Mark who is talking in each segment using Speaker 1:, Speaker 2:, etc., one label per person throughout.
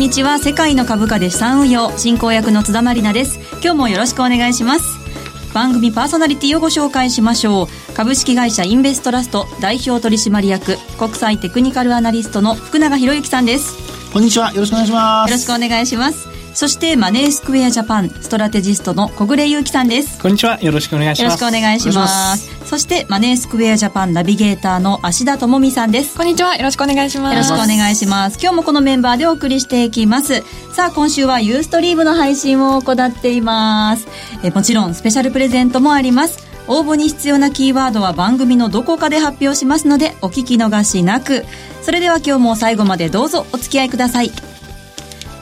Speaker 1: こんにちは。世界の株価で資産運用進行役の津田まりなです。今日もよろしくお願いします。番組パーソナリティをご紹介しましょう。株式会社インベストラスト代表取締役国際テクニカルアナリストの福永博之さんです。
Speaker 2: こんにちは。よろしくお願いします。
Speaker 1: よろしくお願いしますそしてマネースクエアジャパンストラテジストの小暮祐樹さんです。
Speaker 3: こんにちは。よろしくお願いします。
Speaker 1: よろしくお願いします。そしてマネースクエアジャパンナビゲーターの芦田智美さんです。
Speaker 4: こんにちは。よろしくお願いします。
Speaker 1: よろしくお願いします。今日もこのメンバーでお送りしていきます。さあ今週はユーストリームの配信を行っています。えもちろんスペシャルプレゼントもあります。応募に必要なキーワードは番組のどこかで発表しますのでお聞き逃しなく。それでは今日も最後までどうぞお付き合いください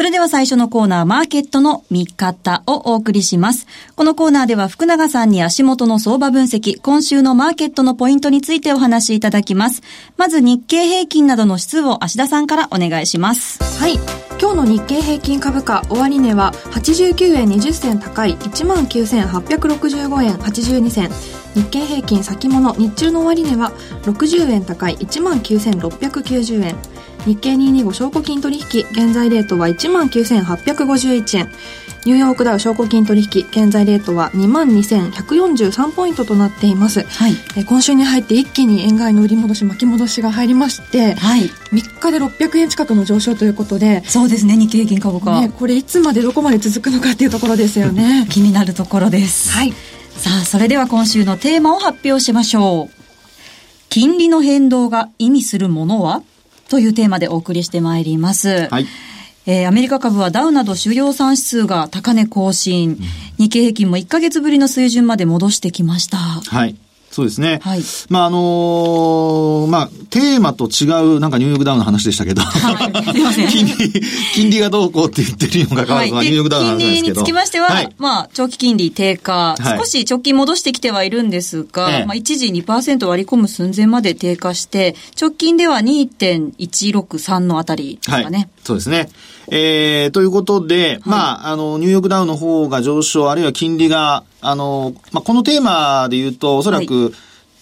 Speaker 1: それでは最初のコーナー、マーケットの見方をお送りします。このコーナーでは福永さんに足元の相場分析、今週のマーケットのポイントについてお話しいただきます。まず日経平均などの指数を芦田さんからお願いします。
Speaker 4: はい。今日の日経平均株価終値は89円20銭高い19,865円82銭。日経平均先物日中の終値は60円高い19,690円。日経225証拠金取引現在レートは19,851円。ニューヨークダウ証拠金取引現在レートは22,143ポイントとなっています、はい、え今週に入って一気に円買いの売り戻し巻き戻しが入りまして、はい、3日で600円近くの上昇ということで
Speaker 1: そうですね日経平均株価、ね、
Speaker 4: これいつまでどこまで続くのかっていうところですよね。
Speaker 1: 気になるところです。はい。さあそれでは今週のテーマを発表しましょう。金利の変動が意味するものは？というテーマでお送りしてまいります。はい。えー、アメリカ株はダウなど主要産指数が高値更新、うん、日経平均も1ヶ月ぶりの水準まで戻してきました。
Speaker 2: はい。そうですね。はい。まあ、あのー、まあ、テーマと違う、なんかニューヨークダウの話でしたけど、はい。金利、金利がどうこうって言ってるにもかかわらず、はい、ニューヨークダウの話ですけど。金
Speaker 1: 利につきましては、はい、まあ、長期金利低下、少し直近戻してきてはいるんですが、まあ、一時2%割り込む寸前まで低下して、直近では2.163のあたりですかね。
Speaker 2: そうですね。えー、ということで、まあ、あの、ニューヨークダウの方が上昇、あるいは金利があの、まあ、このテーマで言うと、おそらく、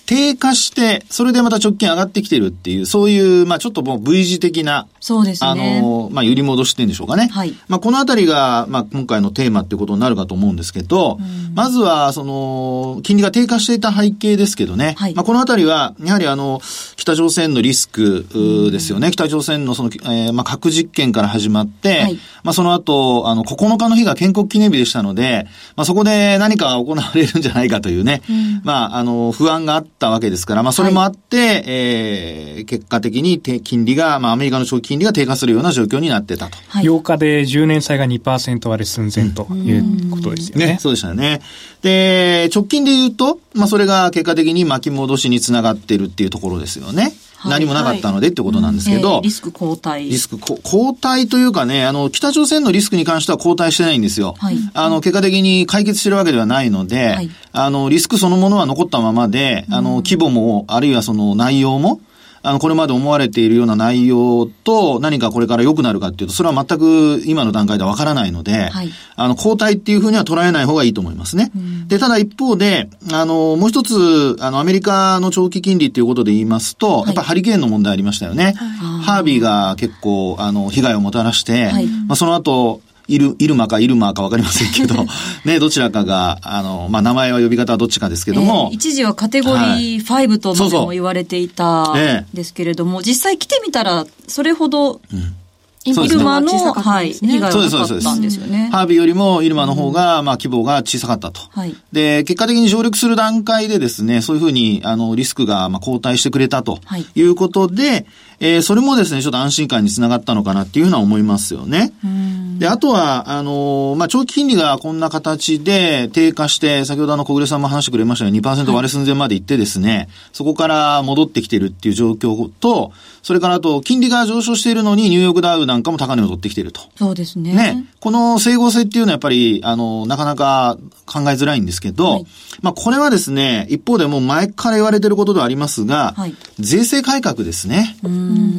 Speaker 2: 低下して、それでまた直近上がってきてるっていう、そういう、まあちょっともう V 字的な、
Speaker 1: そうですね。
Speaker 2: あの、まあ揺り戻してんでしょうかね。はい。まあこのあたりが、まあ今回のテーマっていうことになるかと思うんですけど、まずは、その、金利が低下していた背景ですけどね。はい。まあこのあたりは、やはりあの、北朝鮮のリスクですよね。北朝鮮のその、えー、まあ核実験から始まって、はい、まあその後、あの、9日の日が建国記念日でしたので、まあそこで何か行われるんじゃないかというね、うん、まああの、不安があったわけですから、まあ、それもあって、はい、えー、結果的に金利が、まあ、アメリカの長期金利が低下するような状況になってたと。
Speaker 3: はい、8日で10年債が2%割れ寸前ということですよね。ね
Speaker 2: そうでしたね。で、直近で言うと、まあ、それが結果的に巻き戻しにつながっているっていうところですよね。何もなかったのでってことなんですけど、
Speaker 1: リスク後退。
Speaker 2: リスク後退というかね、あの、北朝鮮のリスクに関しては後退してないんですよ。はい、あの、結果的に解決してるわけではないので、はい、あの、リスクそのものは残ったままで、あの、規模も、あるいはその内容も、あの、これまで思われているような内容と何かこれから良くなるかっていうと、それは全く今の段階ではわからないので、はい、あの、交代っていうふうには捉えない方がいいと思いますね。うん、で、ただ一方で、あの、もう一つ、あの、アメリカの長期金利っていうことで言いますと、はい、やっぱハリケーンの問題ありましたよね。ハービーが結構、あの、被害をもたらして、まあ、その後、イル、イルマかイルマかわかりませんけど、ね、どちらかが、あの、まあ、名前は呼び方はどっちかですけども。
Speaker 1: えー、一時はカテゴリー5とまでも言われていたんですけれども、実際来てみたら、それほど、うんイルマの、はい、被害がなかったんですよね。
Speaker 2: ハービーよりもイルマの方が、まあ、規模が小さかったと。はい。で、結果的に上陸する段階でですね、そういうふうに、あの、リスクが、まあ、後退してくれたということで、はい、えー、それもですね、ちょっと安心感につながったのかなっていうふうな思いますよね。で、あとは、あのー、まあ、長期金利がこんな形で低下して、先ほどあの、小暮さんも話してくれましたが、2%割れ寸前まで行ってですね、はい、そこから戻ってきてるっていう状況と、それからあと、金利が上昇しているのに、ニューヨークダウなんかも高値を取ってきてると。
Speaker 1: そうですね。
Speaker 2: ね。この整合性っていうのはやっぱり、あの、なかなか考えづらいんですけど、はい、まあ、これはですね、一方でも前から言われてることではありますが、はい、税制改革ですね。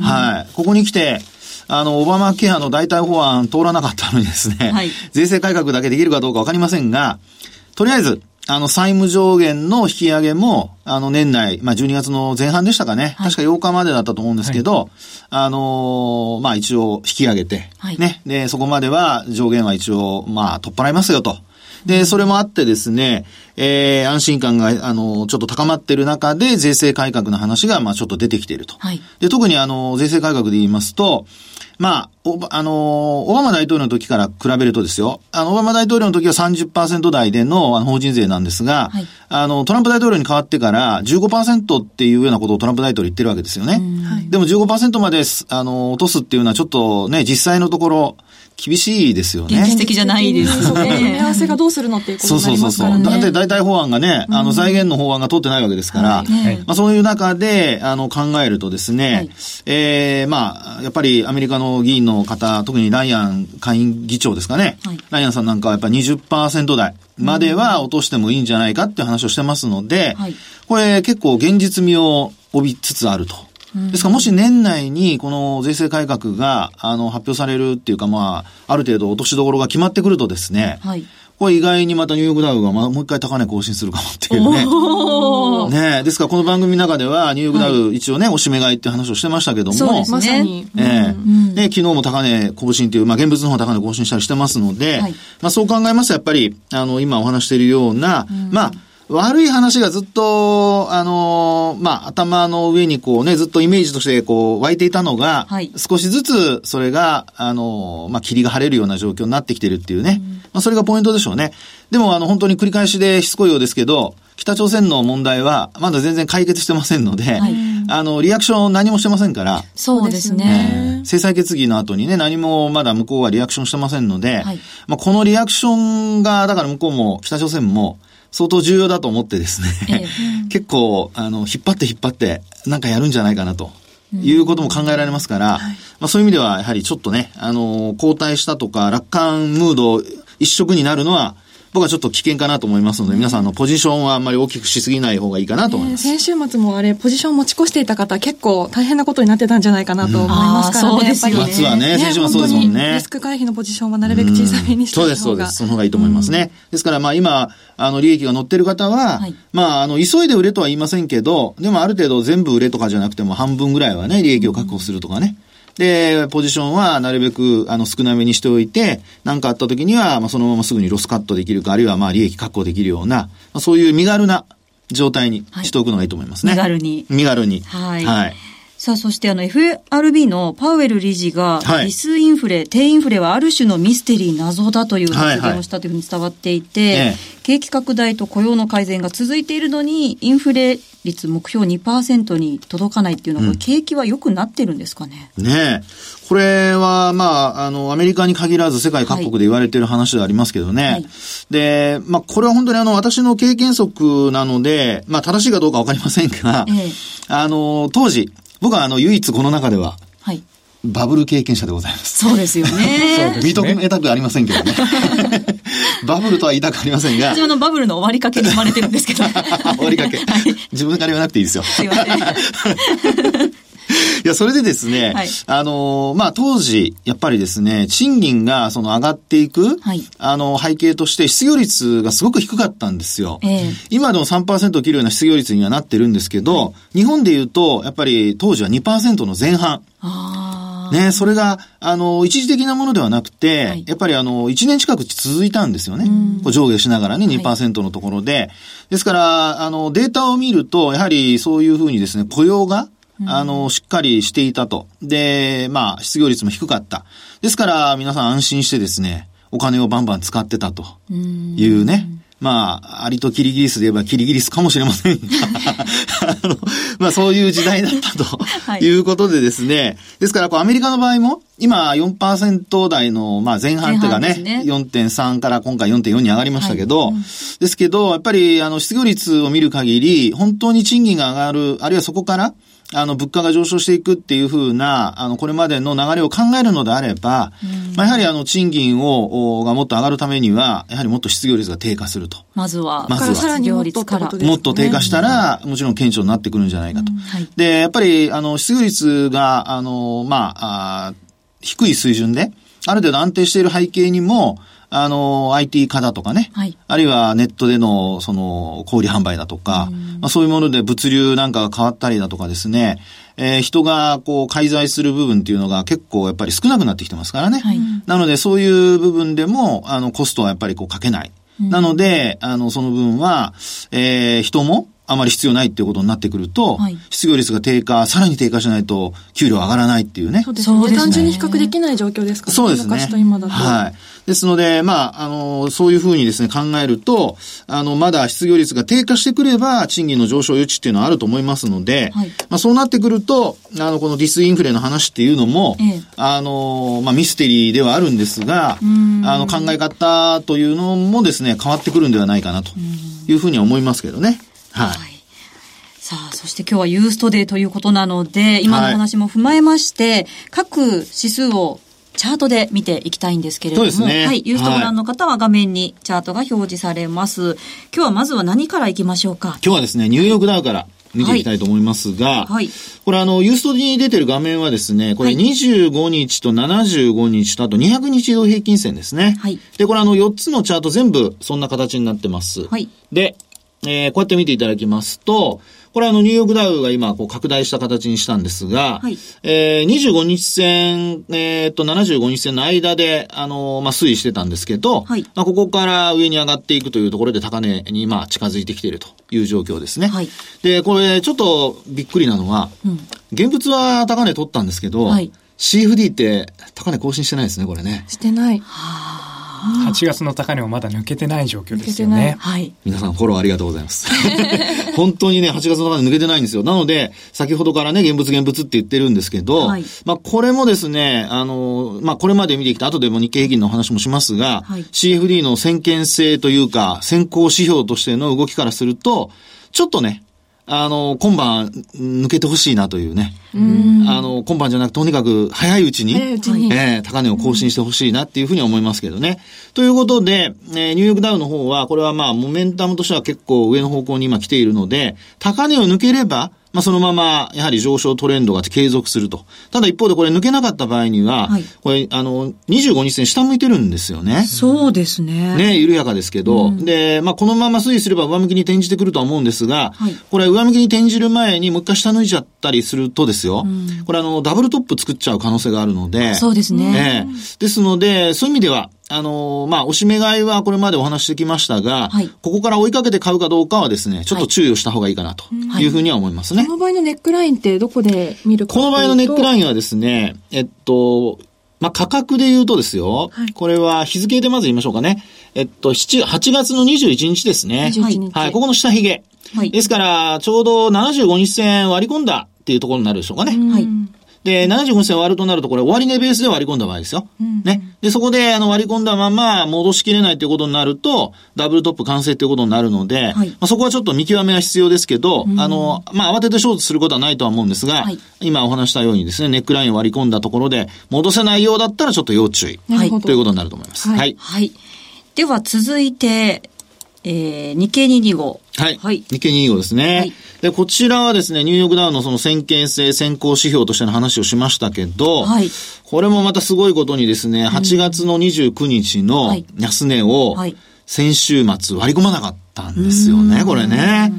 Speaker 2: はい。ここに来て、あの、オバマケアの代替法案通らなかったのにですね、はい、税制改革だけできるかどうかわかりませんが、とりあえず、あの、債務上限の引き上げも、あの、年内、まあ、12月の前半でしたかね。はい、確か8日までだったと思うんですけど、はい、あのー、まあ、一応引き上げて、はい、ね。で、そこまでは上限は一応、まあ、取っ払いますよと。で、それもあってですね、えー、安心感が、あの、ちょっと高まっている中で、税制改革の話が、まあ、ちょっと出てきていると。はい、で、特にあの、税制改革で言いますと、まあ、おあの、オバマ大統領の時から比べるとですよ、あの、オバマ大統領の時は30%台でのあの法人税なんですが、はい、あの、トランプ大統領に変わってから15%っていうようなことをトランプ大統領言ってるわけですよね。はい、でも15%まで、あの、落とすっていうのはちょっとね、実際のところ、厳しいですよね。
Speaker 1: 現実的じゃないですね。
Speaker 4: 組み合わせがどうするのっていうことになりますからね。
Speaker 2: そうそうそう。だって大体法案がね、あの財源の法案が通ってないわけですから、まあそういう中で、あの考えるとですね、はい、ええー、まあ、やっぱりアメリカの議員の方、特にライアン下院議長ですかね。はい、ライアンさんなんかはやっぱり20%台までは落としてもいいんじゃないかっていう話をしてますので、はい、これ結構現実味を帯びつつあると。ですからもし年内にこの税制改革があの発表されるっていうかまあ、ある程度落としどころが決まってくるとですね、はい、これ意外にまたニューヨークダウがまもう一回高値更新するかもっていうね。ねですからこの番組の中ではニューヨークダウ一応ね、はい、おしめ買いって話をしてましたけども。
Speaker 1: そうですね。
Speaker 2: ええ。ー、で、昨日も高値更新っていう、まあ現物の方高値更新したりしてますので、はい、まあそう考えますとやっぱり、あの、今お話しているような、うん、まあ、悪い話がずっと、あのー、まあ、頭の上にこうね、ずっとイメージとしてこう湧いていたのが、はい、少しずつそれが、あのー、まあ、霧が晴れるような状況になってきてるっていうね。うん、まあ、それがポイントでしょうね。でも、あの、本当に繰り返しでしつこいようですけど、北朝鮮の問題はまだ全然解決してませんので、はい、あの、リアクション何もしてませんから。
Speaker 1: そうですね、
Speaker 2: えー、制裁決議の後にね、何もまだ向こうはリアクションしてませんので、はい、まあ、このリアクションが、だから向こうも北朝鮮も、相当重要だと思ってですね、ええ、結構、あの、引っ張って引っ張って、なんかやるんじゃないかなと。いうことも考えられますから、うんはい、まあそういう意味では、やはりちょっとね、あの、後退したとか、楽観ムード一色になるのは、僕はちょっと危険かなと思いますので、皆さんのポジションはあんまり大きくしすぎない方がいいかなと思います。
Speaker 4: 先週末もあれ、ポジション持ち越していた方、結構大変なことになってたんじゃないかなと思いますからね。
Speaker 1: そうです
Speaker 2: ね。末はね、先週はそうですもんね。
Speaker 4: リスク回避のポジションはなるべく小さめにしてそう
Speaker 2: です、そうです。その方がいいと思いますね。ですから、まあ今、あの、利益が乗ってる方は、はい、まあ、あの、急いで売れとは言いませんけど、でもある程度全部売れとかじゃなくても半分ぐらいはね、利益を確保するとかね。うんで、ポジションはなるべく、あの、少なめにしておいて、何かあった時には、まあ、そのまますぐにロスカットできるか、あるいは、まあ、利益確保できるような、まあ、そういう身軽な状態にしておくのがいいと思いますね。
Speaker 1: はい、身軽に。
Speaker 2: 身軽に。
Speaker 1: はい。はい。さあ、そしてあの FRB のパウエル理事が、はい、リスインフレ、低インフレはある種のミステリー謎だという発言をしたというふうに伝わっていて、はいはい、景気拡大と雇用の改善が続いているのに、インフレ率目標2%に届かないっていうのは、うん、景気は良くなってるんですかね？
Speaker 2: ねこれは、まあ、あの、アメリカに限らず世界各国で言われている話でありますけどね。はい、で、まあ、これは本当にあの、私の経験則なので、まあ、正しいかどうかわかりませんが、ええ、あの、当時、僕はあの、唯一この中では、はい。バブル経験者でございます。
Speaker 1: そうですよね。
Speaker 2: 認めたくありませんけどね。バブルとは言いたくありませんが。
Speaker 1: 私のバブルの終わりかけに生まれてるんですけど。
Speaker 2: 終わりかけ。はい、自分から言わなくていいですよ。すいません。いや、それでですね、はい、あの、まあ、当時、やっぱりですね、賃金がその上がっていく、はい、あの、背景として失業率がすごく低かったんですよ。えー、今でも3%を切るような失業率にはなってるんですけど、はい、日本で言うと、やっぱり当時は2%の前半。ね、それが、あの、一時的なものではなくて、はい、やっぱりあの、1年近く続いたんですよね。こう上下しながらね、2%のところで。はい、ですから、あの、データを見ると、やはりそういうふうにですね、雇用が、あの、しっかりしていたと。で、まあ、失業率も低かった。ですから、皆さん安心してですね、お金をバンバン使ってたと。いうね、まあ、アリとキリギリスで言えばキリギリスかもしれませんが。あの、まあそういう時代だったと。い。うことでですね、はい、ですからこうアメリカの場合も、今4%台の、まあ前半っていうかね、ね。4.3から今回4.4に上がりましたけど、はい。うん、ですけど、やっぱりあの失業率を見る限り、本当に賃金が上がる、あるいはそこから、あの、物価が上昇していくっていうふうな、あの、これまでの流れを考えるのであれば、まあ、やはりあの、賃金を、がもっと上がるためには、やはりもっと失業率が低下すると。
Speaker 1: まずは、
Speaker 2: まずは、
Speaker 4: さらにもっとから、
Speaker 2: もっと低下したら、もちろん顕著になってくるんじゃないかと。はい、で、やっぱり、あの、失業率が、あの、まあ、あ低い水準で、ある程度安定している背景にも、あの、IT 化だとかね。はい。あるいはネットでの、その、小売販売だとか、まあそういうもので物流なんかが変わったりだとかですね、えー、人がこう介在する部分っていうのが結構やっぱり少なくなってきてますからね。はい、なのでそういう部分でも、あの、コストはやっぱりこうかけない。うん、なので、あの、その分は、えー、人も、あまり必要ないっていうことになってくると、はい、失業率が低下、さらに低下しないと、給料上がらないっていうね。
Speaker 4: そうですね。単純に比較できない状況ですからね。
Speaker 2: そうですね。
Speaker 4: 昔と今だと。
Speaker 2: はい。ですので、まあ、あの、そういうふうにですね、考えると、あの、まだ失業率が低下してくれば、賃金の上昇余地っていうのはあると思いますので、はい、まあ、そうなってくると、あの、このディスインフレの話っていうのも、ええ、あの、まあ、ミステリーではあるんですが、あの、考え方というのもですね、変わってくるんではないかなというふうには思いますけどね。はい
Speaker 1: さあ、そして今日はユーストデーということなので、今の話も踏まえまして、はい、各指数をチャートで見ていきたいんですけれども、ね、はい、ユーストご覧の方は画面にチャートが表示されます。はい、今日はまずは何からいきましょうか？
Speaker 2: 今日はですね、ニューヨークダウから見ていきたいと思いますが、はい。これあの、ユーストに出てる画面はですね、これ25日と75日とあと200日移動平均線ですね。はい。で、これあの、4つのチャート全部そんな形になってます。はい。で、えー、こうやって見ていただきますと、これあの、ニューヨークダウが今、こう、拡大した形にしたんですが、はい、えー、25日線、えー、っと、75日線の間で、あの、まあ、推移してたんですけど、はい、まあ、ここから上に上がっていくというところで高値に、まあ、近づいてきているという状況ですね。はい、で、これ、ちょっとびっくりなのは、うん、現物は高値取ったんですけど、はい、CFD って高値更新してないですね、これね。
Speaker 4: してない。
Speaker 3: はあ8月の高値もまだ抜けてない状況ですよね。はい。
Speaker 2: 皆さんフォローありがとうございます。本当にね、8月の高値抜けてないんですよ。なので、先ほどからね、現物現物って言ってるんですけど、はい、まあこれもですね、あの、まあこれまで見てきた後でも日経平均の話もしますが、はい、CFD の先見性というか、先行指標としての動きからすると、ちょっとね、あの、今晩抜けてほしいなというね。うあの、今晩じゃなくとにかく早いうちに、早いうちにえー、高値を更新してほしいなっていうふうに思いますけどね。ということで、えー、ニューヨークダウの方は、これはまあ、モメンタムとしては結構上の方向に今来ているので、高値を抜ければ、まあ、そのまま、やはり上昇トレンドが継続すると。ただ一方でこれ抜けなかった場合には、はい、これ、あの、25日線下向いてるんですよね。
Speaker 1: そうですね。
Speaker 2: ね、緩やかですけど。うん、で、まあ、このまま推移すれば上向きに転じてくるとは思うんですが、はい、これ上向きに転じる前にもう一回下抜いちゃったりするとですよ、うん、これあの、ダブルトップ作っちゃう可能性があるので。
Speaker 1: そうですね。
Speaker 2: えですので、そういう意味では、あのー、まあ、おしめ買いはこれまでお話してきましたが、はい、ここから追いかけて買うかどうかはですね、ちょっと注意をした方がいいかなというふうには思いますね。
Speaker 4: この場合のネックラインってどこで見るか
Speaker 2: この場合のネックラインはですね、えっと、まあ、価格で言うとですよ、はい、これは日付でまず言いましょうかね。えっと、7、8月の21日ですね。はい。ここの下髭。はい。ですから、ちょうど75日線割り込んだっていうところになるでしょうかね。はい。で、75銭割るとなると、これ終値ベースで割り込んだ場合ですよ。うん、ね。で、そこで、あの、割り込んだまま戻しきれないということになると、ダブルトップ完成ということになるので、はい、まあ、そこはちょっと見極めは必要ですけど、うん、あの、まあ、慌ててショートすることはないとは思うんですが、はい、今お話したようにですね、ネックラインを割り込んだところで、戻せないようだったらちょっと要注意。はい。ということになると思います。はい。
Speaker 1: はい。では続いて、えー、日経225。
Speaker 2: はい。はい、日経225ですね。はい、で、こちらはですね、ニューヨークダウのその先見性先行指標としての話をしましたけど、はい、これもまたすごいことにですね、8月の29日の安値を先週末割り込まなかったんですよね、これね。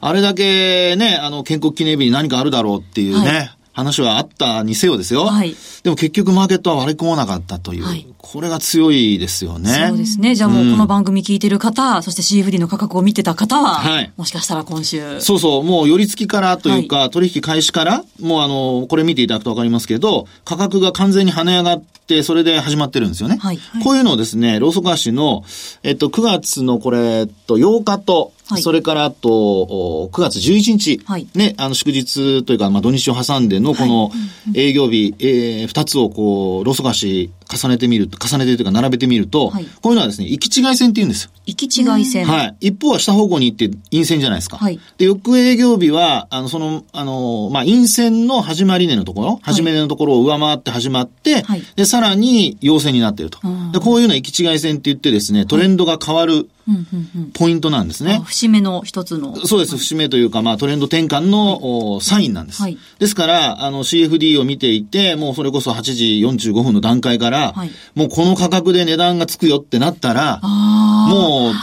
Speaker 2: あれだけね、あの、建国記念日に何かあるだろうっていうね、話はあったにせよですよ。はい。でも結局マーケットは割り込まなかったというこれが強いですよね。
Speaker 1: そうですね。じゃあもうこの番組聞いてる方、うん、そして CFD の価格を見てた方は、はい、もしかしたら今週。
Speaker 2: そうそう、もう寄り付きからというか、はい、取引開始から、もうあの、これ見ていただくとわかりますけど、価格が完全に跳ね上がって、それで始まってるんですよね。はい。こういうのをですね、ローソク足の、えっと、9月のこれ、えっと、8日と、はい、それからあと、9月11日、はい、ね、あの祝日というか、まあ土日を挟んでのこの営業日、はい、えー、2つをこう、ローソク足重ねてみると、重ねてというか並べてみると、はい、こういうのはですね、行き違い線って言うんですよ。
Speaker 1: 行き違い線
Speaker 2: はい。一方は下方向に行って陰線じゃないですか。はい。で、翌営業日は、あの、その、あの、まあ、陰線の始まり値のところ、はい、始め値のところを上回って始まって、はい、で、さらに陽線になっていると。で、こういうのは行き違い線って言ってですね、トレンドが変わる、ポイントなんですね。
Speaker 1: 節目の一つの。
Speaker 2: そうです。節目というか、まあトレンド転換の、はい、サインなんです。はい、ですから、あの CFD を見ていて、もうそれこそ8時45分の段階から、はい、もうこの価格で値段がつくよってなったら、もう、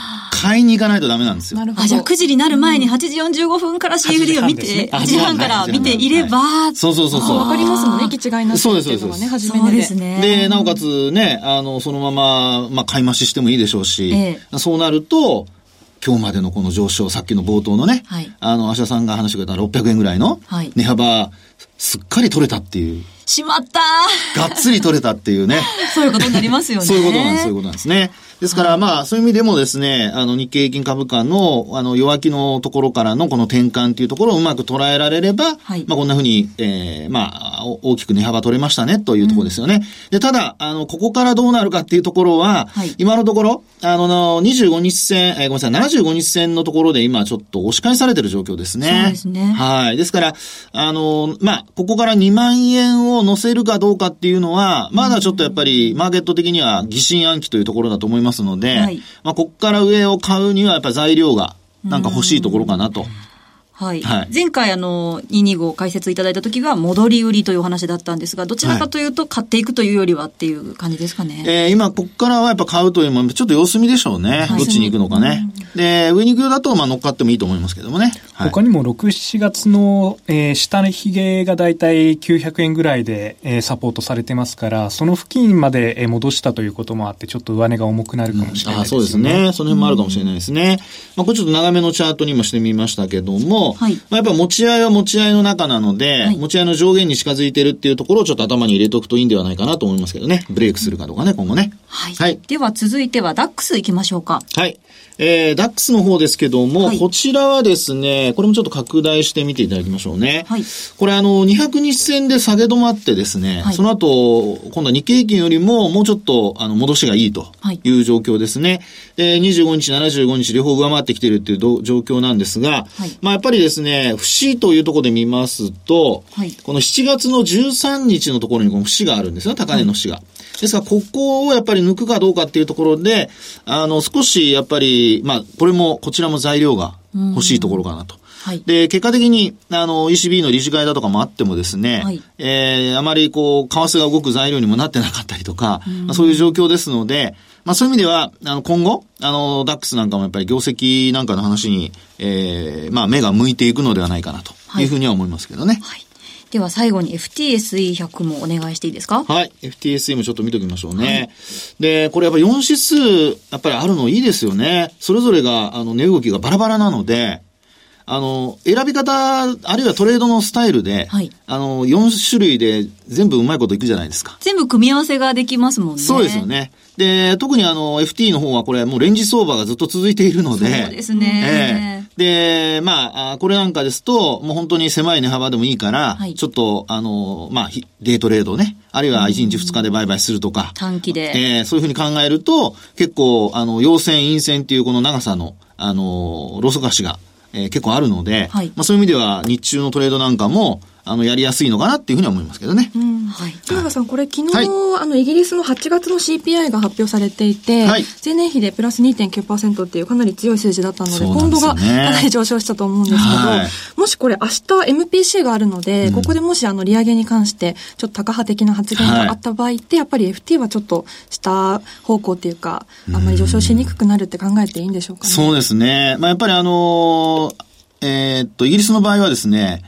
Speaker 2: 買いに行かないとダメなんですよ。なるほ
Speaker 1: ど。あ、じゃあ9時になる前に8時45分から CFD を見て、8時半から見ていれば、
Speaker 2: そうそうそうそう。
Speaker 4: わかりますもんね、行き違いな
Speaker 2: そうです、そうです。初め
Speaker 1: てですね。
Speaker 2: で、なおかつね、あの、そのまま、まあ、買い増ししてもいいでしょうし、そうなると、今日までのこの上昇、さっきの冒頭のね、はい、あの、アシャさんが話してくれた600円ぐらいの値幅、すっかり取れたっていう。
Speaker 1: しまった
Speaker 2: がっつり取れたっていうね。
Speaker 1: そういうことになりますよね。
Speaker 2: そういうことなんです、そういうことなんですね。ですから、まあ、そういう意味でもですね、あの、日経平均株価の、あの、弱気のところからのこの転換っていうところをうまく捉えられれば、はい、まあ、こんなふうに、ええー、まあ、大きく値幅取れましたね、というところですよね。うん、で、ただ、あの、ここからどうなるかっていうところは、はい、今のところ、あの、25日線、えー、ごめんなさい、75日線のところで今ちょっと押し返されてる状況ですね。
Speaker 1: そうですね。
Speaker 2: はい。ですから、あの、まあ、ここから2万円を乗せるかどうかっていうのは、まだちょっとやっぱり、マーケット的には疑心暗鬼というところだと思いますので、はい、まあ、こっから上を買うにはやっぱり材料がなんか欲しいところかなと。
Speaker 1: はい。はい、前回あの、225解説いただいた時は戻り売りというお話だったんですが、どちらかというと買っていくというよりはっていう感じですかね。
Speaker 2: えー、今、ここからはやっぱ買うというのも、ちょっと様子見でしょうね。はい、どっちに行くのかね。で、上に行くようだと、まあ乗っかってもいいと思いますけどもね。
Speaker 3: はい、他にも6、7月の、えー、下の髭がだいたい900円ぐらいで、えー、サポートされてますから、その付近まで、えー、戻したということもあって、ちょっと上値が重くなるかもしれないですね。うん、あ
Speaker 2: そうですね。その辺もあるかもしれないですね。まあこれちょっと長めのチャートにもしてみましたけども、はい、まあやっぱ持ち合いは持ち合いの中なので、はい、持ち合いの上限に近づいてるっていうところをちょっと頭に入れておくといいんではないかなと思いますけどね。ブレイクするかどうかね、今後ね。
Speaker 1: はい。はい、では続いてはダックス行きましょうか。
Speaker 2: はい。えー、ダックスの方ですけども、はい、こちらはですね、これもちょっと拡大して見ていただきましょうね。はい。これあの、200日線で下げ止まってですね、はい、その後、今度は日経平均よりももうちょっと、あの、戻しがいいという状況ですね。で、25日、75日両方上回ってきているっていう状況なんですが、はい、まあやっぱりですね、節というところで見ますと、はい、この7月の13日のところにこの節があるんですよ、高値の節が。ですから、ここをやっぱり抜くかどうかっていうところで、あの、少しやっぱり、まあ、これも、こちらも材料が欲しいところかなと。はい、で、結果的に、あの、ECB の理事会だとかもあってもですね、はい、えー、あまりこう、為替が動く材料にもなってなかったりとか、まあ、そういう状況ですので、まあそういう意味では、あの、今後、あの、ダックスなんかもやっぱり業績なんかの話に、えー、まあ目が向いていくのではないかなというふうには思いますけどね。はい
Speaker 1: では最後に FTSE100 もお願いしていいですか？
Speaker 2: はい。FTSE もちょっと見ときましょうね。はい、で、これやっぱ4指数、やっぱりあるのいいですよね。それぞれが、あの、値動きがバラバラなので、あの、選び方、あるいはトレードのスタイルで、はい、あの、4種類で全部うまいこといくじゃないですか。
Speaker 1: 全部組み合わせができますもんね。
Speaker 2: そうですよね。で、特にあの、FT の方はこれもうレンジ相場がずっと続いているので。
Speaker 1: そうですね。
Speaker 2: えー、で、まあ、これなんかですと、もう本当に狭い値幅でもいいから、はい、ちょっと、あの、まあ、デートレードね、あるいは1日2日で売買するとか。
Speaker 1: 短期で。
Speaker 2: えー、そういうふうに考えると、結構、あの、陽線、陰線っていうこの長さの、あの、ロソカシが、えー、結構あるので、はい、まあ、そういう意味では日中のトレードなんかも、あの、やりやすいのかなっていうふうに思いますけどね。うん、
Speaker 4: はい。田中さん、これ昨日、はい、あの、イギリスの8月の CPI が発表されていて、はい、前年比でプラス2.9%っていうかなり強い数字だったので、でね、ポンドがかなり上昇したと思うんですけど、はい、もしこれ明日 MPC があるので、うん、ここでもしあの、利上げに関して、ちょっと高派的な発言があった場合って、やっぱり FT はちょっと下方向っていうか、あんまり上昇しにくくなるって考えていいんでしょうか
Speaker 2: ね。そうですね。まあ、やっぱりあのーえー、っと、イギリスの場合はですね、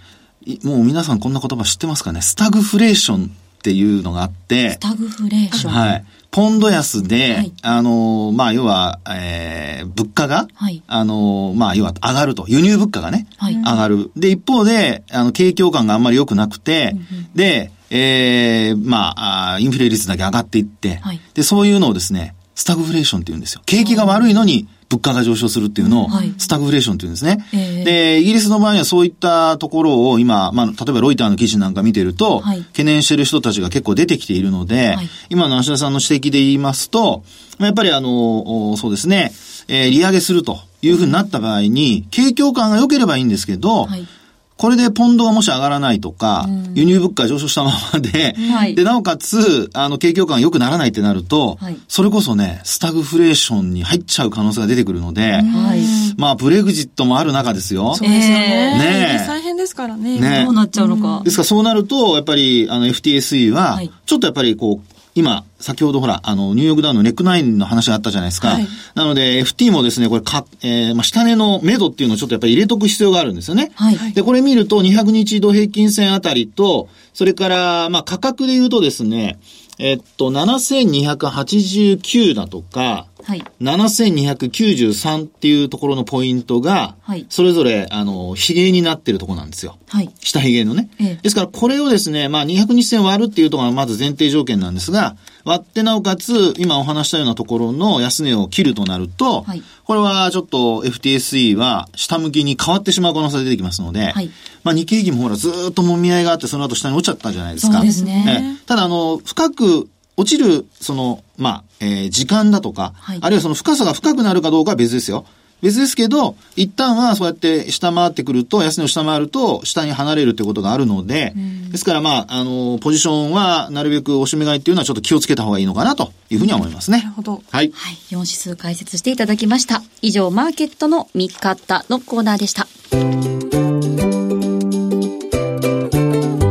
Speaker 2: もう皆さんこんな言葉知ってますかね？スタグフレーションっっていうのがあって、
Speaker 1: スタグフレーション。
Speaker 2: はい。ポンド安で、はい、あの、まあ、要は、えー、物価が、はい、あの、まあ、要は上がると。輸入物価がね、はい、上がる。で、一方で、あの、景況感があんまり良くなくて、うんうん、で、えー、まあ、インフレ率だけ上がっていって、はい、で、そういうのをですね、スタグフレーションって言うんですよ。景気が悪いのに物価が上昇するっていうのを、スタグフレーションって言うんですね。はい、で、イギリスの場合にはそういったところを今、まあ、例えばロイターの記事なんか見てると、はい、懸念している人たちが結構出てきているので、はい、今の芦田さんの指摘で言いますと、やっぱりあの、そうですね、えー、利上げするというふうになった場合に、景況感が良ければいいんですけど、はいこれでポンドがもし上がらないとか、うん、輸入物価上昇したままで、はい、で、なおかつ、あの、景況感が良くならないってなると、はい、それこそね、スタグフレーションに入っちゃう可能性が出てくるので、はい、まあ、ブレグジットもある中ですよ。
Speaker 4: そうですよね。ね大変ですからね。
Speaker 1: ねどうなっちゃうのか。
Speaker 2: ですからそうなると、やっぱり、あの、FTSE は、ちょっとやっぱりこう、今、先ほどほら、あの、ニューヨークダウンのネックナインの話があったじゃないですか。はい、なので、FT もですね、これか、えー、まあ、下値の目処っていうのをちょっとやっぱり入れとく必要があるんですよね。はい。で、これ見ると、200日移動平均線あたりと、それから、まあ、価格で言うとですね、えっと、7289だとか、はい、7293っていうところのポイントが、はい、それぞれ、あの、比例になってるところなんですよ。はい、下比例のね。ええ、ですから、これをですね、まあ、200日線割るっていうところがまず前提条件なんですが、割ってなおかつ、今お話したようなところの安値を切るとなると、はい、これはちょっと FTSE は下向きに変わってしまう可能性が出てきますので、はい、まあ日経平均もほらずっともみ合いがあって、その後下に落ちちゃったじゃないですか。
Speaker 1: そうですね。
Speaker 2: ただ、あの、深く落ちる、その、まあ、えー、時間だとか、はい、あるいはその深さが深くなるかどうかは別ですよ。別ですけど、一旦はそうやって下回ってくると、安値を下回ると、下に離れるってことがあるので、ですからまあ、あの、ポジションはなるべく押し目買いっていうのはちょっと気をつけた方がいいのかなというふうには思いますね。なる
Speaker 4: ほど。
Speaker 2: はい。
Speaker 1: はい。4指数解説していただきました。以上、マーケットの見方のコーナーでした。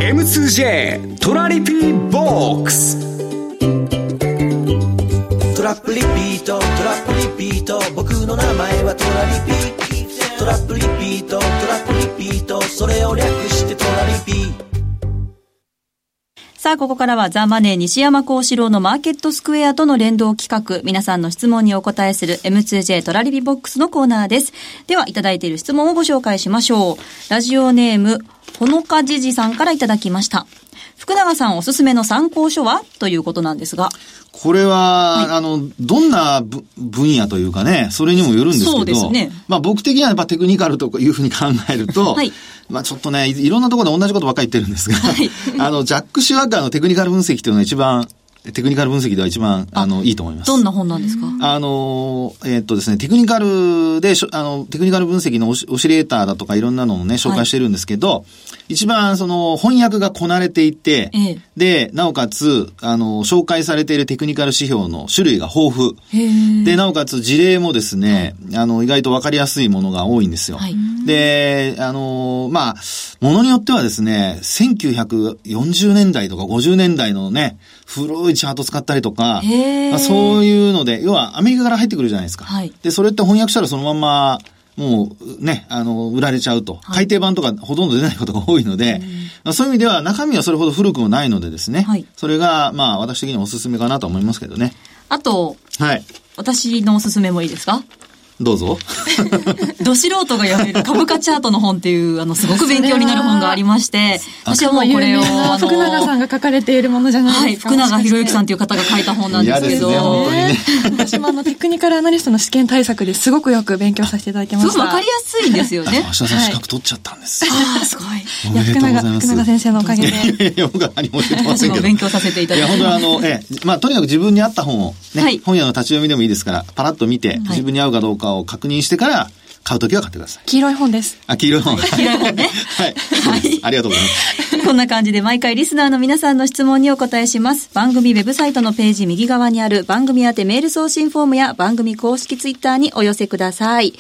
Speaker 5: M2J トラリピーボックスラップリピート。トラップリピート。僕の名前はトラリピトラップリピート。トラップリピート。それを略してトラリピ
Speaker 1: さあ、ここからはザ・マネー西山幸四郎のマーケットスクエアとの連動企画、皆さんの質問にお答えする M2J トラリピボックスのコーナーです。では、いただいている質問をご紹介しましょう。ラジオネーム、ほのかじじさんからいただきました。福永さんおすすめの参考書は？ということなんですが。
Speaker 2: これは、はい、あの、どんな分野というかね、それにもよるんですけど、そうですね。まあ僕的にはやっぱテクニカルというふうに考えると、はい、まあちょっとね、いろんなところで同じことばっかり言ってるんですが、はい、あの、ジャック・シュワッカーのテクニカル分析というのが一番テクニカル分析では一番、あの、いいと思います。
Speaker 1: どんな本なんですか？
Speaker 2: あの、えー、っとですね、テクニカルで、あの、テクニカル分析のオシオシレーターだとかいろんなのをね、紹介してるんですけど、はい、一番その翻訳がこなれていて、ええ、で、なおかつ、あの、紹介されているテクニカル指標の種類が豊富。で、なおかつ事例もですね、はい、あの、意外とわかりやすいものが多いんですよ。はい、で、あの、まあ、ものによってはですね、1940年代とか50年代のね、古いチャート使ったりとか、まあ、そういうので、要はアメリカから入ってくるじゃないですか。はい、で、それって翻訳したらそのまま、もうね、あの、売られちゃうと。改訂版とかほとんど出ないことが多いので、まあ、そういう意味では中身はそれほど古くもないのでですね。はい、それが、まあ私的にはおすすめかなと思いますけどね。
Speaker 1: あと、はい。私のおすすめもいいですか？
Speaker 2: どうぞ。
Speaker 1: ど素人が読める株価チャートの本っていう、あの、すごく勉強になる本がありまして、私はもうこれを、
Speaker 4: あの、福永さんが書かれているものじゃないですか。
Speaker 1: はい、福永博之さんという方が書いた本なんですけど。ね、
Speaker 4: 私もあの、テクニカルアナリストの試験対策ですごくよく勉強させていただきました。す
Speaker 1: ごくわかりやすいんですよね。
Speaker 2: 橋田さん資格取っちゃったんです。
Speaker 1: ああ、すごい。
Speaker 2: います。
Speaker 4: 福永先生のおかげで。
Speaker 2: いや僕は何も言ってませんけど。
Speaker 1: 勉強させていただきま
Speaker 2: す。いや、本当にあの、ええ、まあ、とにかく自分に合った本を、ね、本屋の立ち読みでもいいですから、パラッと見て、自分に合うかどうかを確認してから、から買うときは買ってください。
Speaker 4: 黄色い本です。
Speaker 2: あ、黄色い本。
Speaker 1: 黄色い本ね。
Speaker 2: はい。はい。ありがとうございます。
Speaker 1: こんな感じで毎回リスナーの皆さんの質問にお答えします。番組ウェブサイトのページ右側にある番組宛てメール送信フォームや番組公式ツイッターにお寄せください。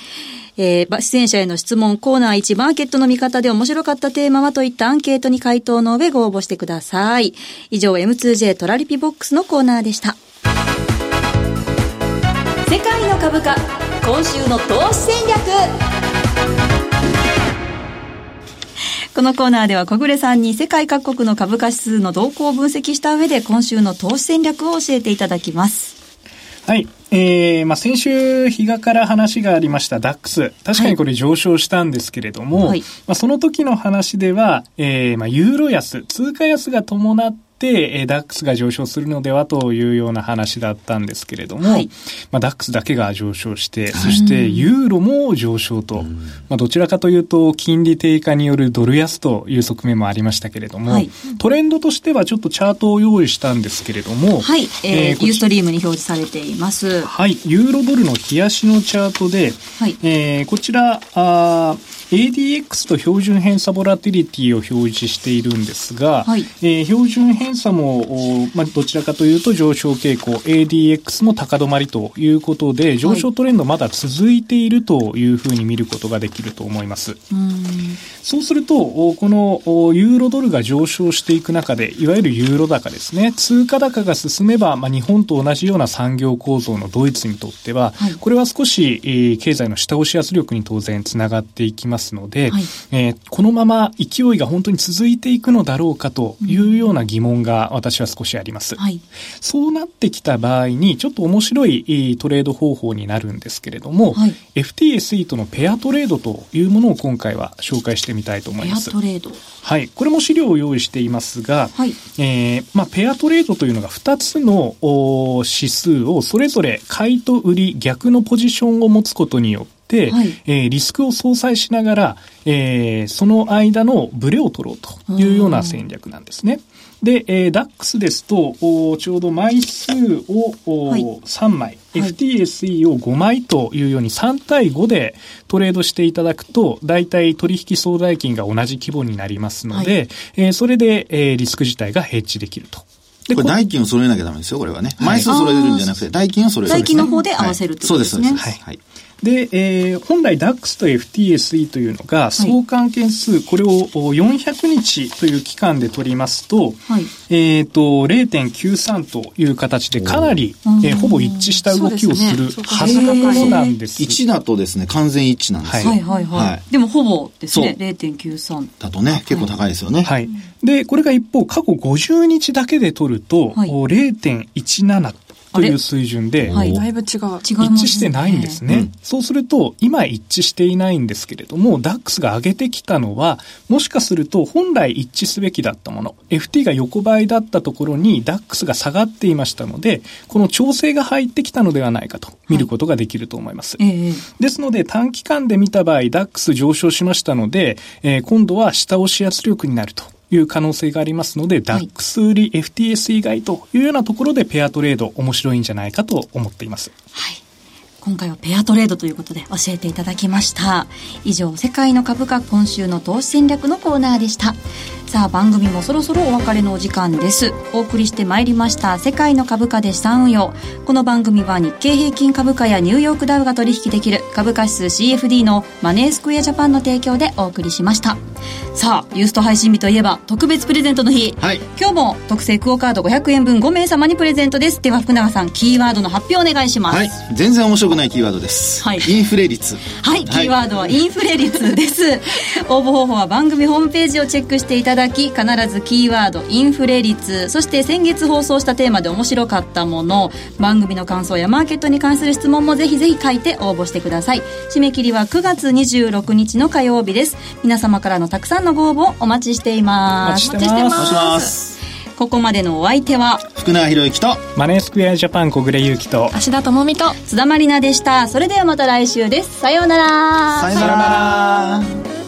Speaker 1: えー、出演者への質問、コーナー1、マーケットの見方で面白かったテーマはといったアンケートに回答の上ご応募してください。以上、M2J トラリピボックスのコーナーでした。世界の株価今週の投資戦略このコーナーでは小暮さんに世界各国の株価指数の動向を分析した上で今週の投資戦略を教えていただきます。
Speaker 3: はい。えー、まあ、先週、日がから話がありましたダックス。確かにこれ上昇したんですけれども、はい、まあ、その時の話では、えー、まあ、ユーロ安、通貨安が伴っ、えダックスが上昇するのではというような話だったんですけれども、はい、まあ、ダックスだけが上昇して、そしてユーロも上昇と、まあ、どちらかというと、金利低下によるドル安という側面もありましたけれども、はい、トレンドとしてはちょっとチャートを用意したんですけれども、
Speaker 1: はい、えー、えー、ユーストリームに表示されています。
Speaker 3: はい、ユーロドルの冷やしのチャートで、はい、えー、こちら、あ ADX と標準偏差ボラティリティを表示しているんですが、はい、えー、標準偏差も、まあ、どちらかというと上昇傾向、ADX も高止まりということで、上昇トレンドまだ続いているというふうに見ることができると思います。うそうすると、このユーロドルが上昇していく中で、いわゆるユーロ高ですね、通貨高が進めば、まあ、日本と同じような産業構造のドイツにとっては、はい、これは少し、えー、経済の下押し圧力に当然つながっていきますますので、はい、えー、このまま勢いが本当に続いていくのだろうかというような疑問が私は少しあります。はい、そうなってきた場合に、ちょっと面白いトレード方法になるんですけれども、はい、FTSE とのペアトレードというものを今回は紹介してみたいと思います。
Speaker 1: ペアトレード
Speaker 3: はい。これも資料を用意していますが、はい、えー、まあ、ペアトレードというのが2つの指数をそれぞれ買いと売り逆のポジションを持つことによって、はい、えー、リスクを相殺しながら、えー、その間のブレを取ろうというような戦略なんですね。で、えー、DAX ですと、おちょうど枚数を、おはい、3枚、FTSE を5枚というように3対5でトレードしていただくと、大体取引総代金が同じ規模になりますので、はい、えー、それで、えー、リスク自体がヘッジできると。
Speaker 2: これ代金を揃えなきゃダメですよ、これはね。枚数揃えるんじゃなくて、代金を揃える、
Speaker 1: ね。代金の方で合わせるってことですね。
Speaker 2: はい、そうです、そうです。はい。
Speaker 3: で、えー、本来 DAX と FTSE というのが、相関係数、はい、これを400日という期間で取りますと、はい、えっ、ー、と、0.93という形でかなり、えー、ほぼ一致した動きをするはずなんです。
Speaker 2: 1だとですね、完全一致なんです
Speaker 1: よ。はいはいはい。はい、でもほぼですね、0.93。
Speaker 2: だとね、結構高いですよね。
Speaker 3: はい。で、これが一方、過去50日だけで取ると、はい、0.17という水準で、
Speaker 4: はい、だいぶ違う。
Speaker 3: 一致してないんですね。そうすると、今一致していないんですけれども、ダックスが上げてきたのは、もしかすると本来一致すべきだったもの、FT が横ばいだったところにダックスが下がっていましたので、この調整が入ってきたのではないかと見ることができると思います。はい、ですので、短期間で見た場合、ダックス上昇しましたので、えー、今度は下押し圧力になると。いう可能性がありますので、はい、DAX 売り FTS 以外というようなところでペアトレード面白いんじゃないかと思っています。
Speaker 1: はい。今回はペアトレードということで教えていただきました。以上、世界の株価今週の投資戦略のコーナーでした。さあ番組もそろそろお別れのお時間です。お送りしてまいりました世界の株価で資産運用この番組は日経平均株価やニューヨークダウが取引できる株価指数 CFD のマネースクエアジャパンの提供でお送りしました。さあユースト配信日といえば特別プレゼントの日、はい、今日も特製クオカード500円分5名様にプレゼントです。では福永さんキーワードの発表お願いします、はい、
Speaker 2: 全然面白くないキーワードです、はい、インフレ率。
Speaker 1: はい、キーワードはインフレ率です。応募方法は番組ホームページをチェックしていただき必ずキーワードインフレ率。そして先月放送したテーマで面白かったもの。番組の感想やマーケットに関する質問もぜひぜひ書いて応募してください。締め切りは9月26日の火曜日です。皆様からのたくさんのご応募お待ちしています。
Speaker 3: お待ちしてます。
Speaker 1: ここまでのお相手は
Speaker 2: 福永博之と
Speaker 3: マネースクエアジャパン小暮優樹と
Speaker 4: 芦田智美と
Speaker 1: 津田まりなでした。それではまた来週です。さようなら。
Speaker 2: さようなら